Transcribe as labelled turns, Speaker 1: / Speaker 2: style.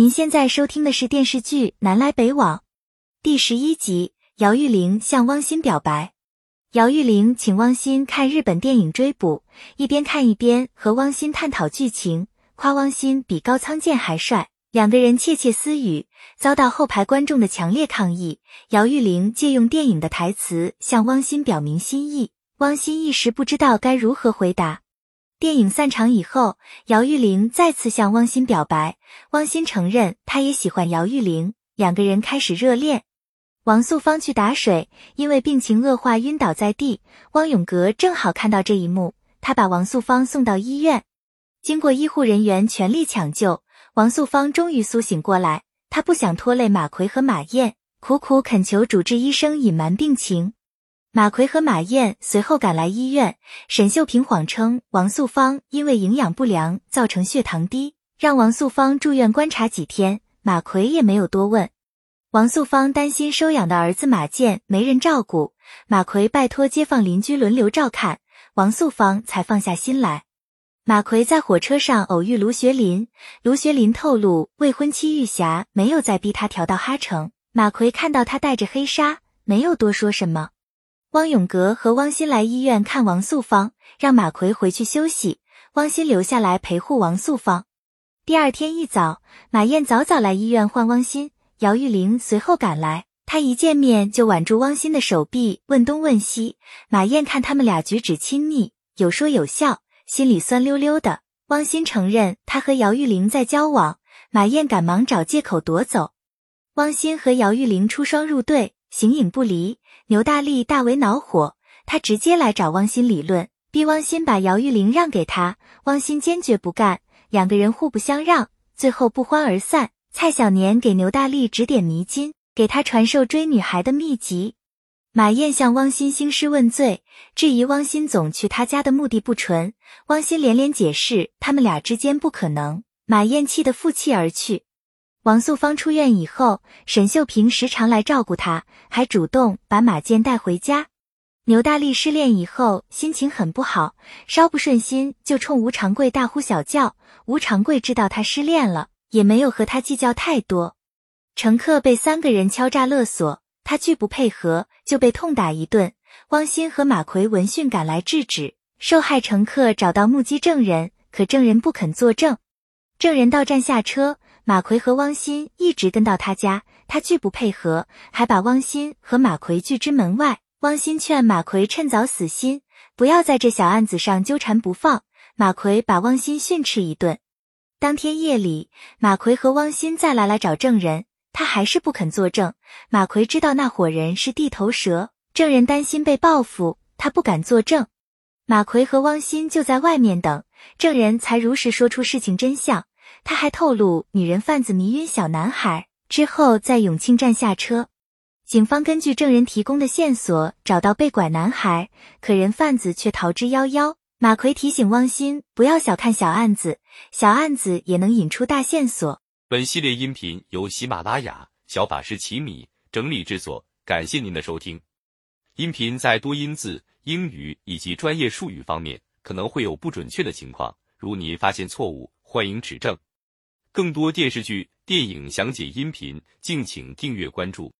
Speaker 1: 您现在收听的是电视剧《南来北往》第十一集，姚玉玲向汪鑫表白。姚玉玲请汪鑫看日本电影《追捕》，一边看一边和汪鑫探讨剧情，夸汪鑫比高仓健还帅。两个人窃窃私语，遭到后排观众的强烈抗议。姚玉玲借用电影的台词向汪鑫表明心意，汪鑫一时不知道该如何回答。电影散场以后，姚玉玲再次向汪鑫表白，汪鑫承认他也喜欢姚玉玲，两个人开始热恋。王素芳去打水，因为病情恶化晕倒在地，汪永革正好看到这一幕，他把王素芳送到医院。经过医护人员全力抢救，王素芳终于苏醒过来。她不想拖累马奎和马燕，苦苦恳求主治医生隐瞒病情。马奎和马燕随后赶来医院，沈秀萍谎称王素芳因为营养不良造成血糖低，让王素芳住院观察几天。马奎也没有多问。王素芳担心收养的儿子马健没人照顾，马奎拜托街坊邻居轮流照看，王素芳才放下心来。马奎在火车上偶遇卢学林，卢学林透露未婚妻玉霞没有再逼他调到哈城。马奎看到他戴着黑纱，没有多说什么。汪永革和汪鑫来医院看王素芳，让马奎回去休息，汪鑫留下来陪护王素芳。第二天一早，马燕早早来医院换汪鑫，姚玉玲随后赶来，她一见面就挽住汪鑫的手臂，问东问西。马燕看他们俩举止亲密，有说有笑，心里酸溜溜的。汪鑫承认他和姚玉玲在交往，马燕赶忙找借口夺走。汪鑫和姚玉玲出双入对，形影不离。牛大力大为恼火，他直接来找汪鑫理论，逼汪鑫把姚玉玲让给他。汪鑫坚决不干，两个人互不相让，最后不欢而散。蔡小年给牛大力指点迷津，给他传授追女孩的秘籍。马燕向汪鑫兴师问罪，质疑汪鑫总去他家的目的不纯。汪鑫连连解释他们俩之间不可能。马燕气得负气而去。王素芳出院以后，沈秀萍时常来照顾她，还主动把马健带回家。牛大力失恋以后，心情很不好，稍不顺心就冲吴长贵大呼小叫。吴长贵知道他失恋了，也没有和他计较太多。乘客被三个人敲诈勒索，他拒不配合，就被痛打一顿。汪鑫和马奎闻讯赶来制止，受害乘客找到目击证人，可证人不肯作证。证人到站下车。马奎和汪鑫一直跟到他家，他拒不配合，还把汪鑫和马奎拒之门外。汪鑫劝马奎趁早死心，不要在这小案子上纠缠不放。马奎把汪鑫训斥一顿。当天夜里，马奎和汪鑫再来来找证人，他还是不肯作证。马奎知道那伙人是地头蛇，证人担心被报复，他不敢作证。马奎和汪鑫就在外面等，证人才如实说出事情真相。他还透露，女人贩子迷晕小男孩之后，在永庆站下车。警方根据证人提供的线索，找到被拐男孩，可人贩子却逃之夭夭。马奎提醒汪鑫不要小看小案子，小案子也能引出大线索。
Speaker 2: 本系列音频由喜马拉雅小法师奇米整理制作，感谢您的收听。音频在多音字、英语以及专业术语方面可能会有不准确的情况，如您发现错误，欢迎指正。更多电视剧、电影详解音频，敬请订阅关注。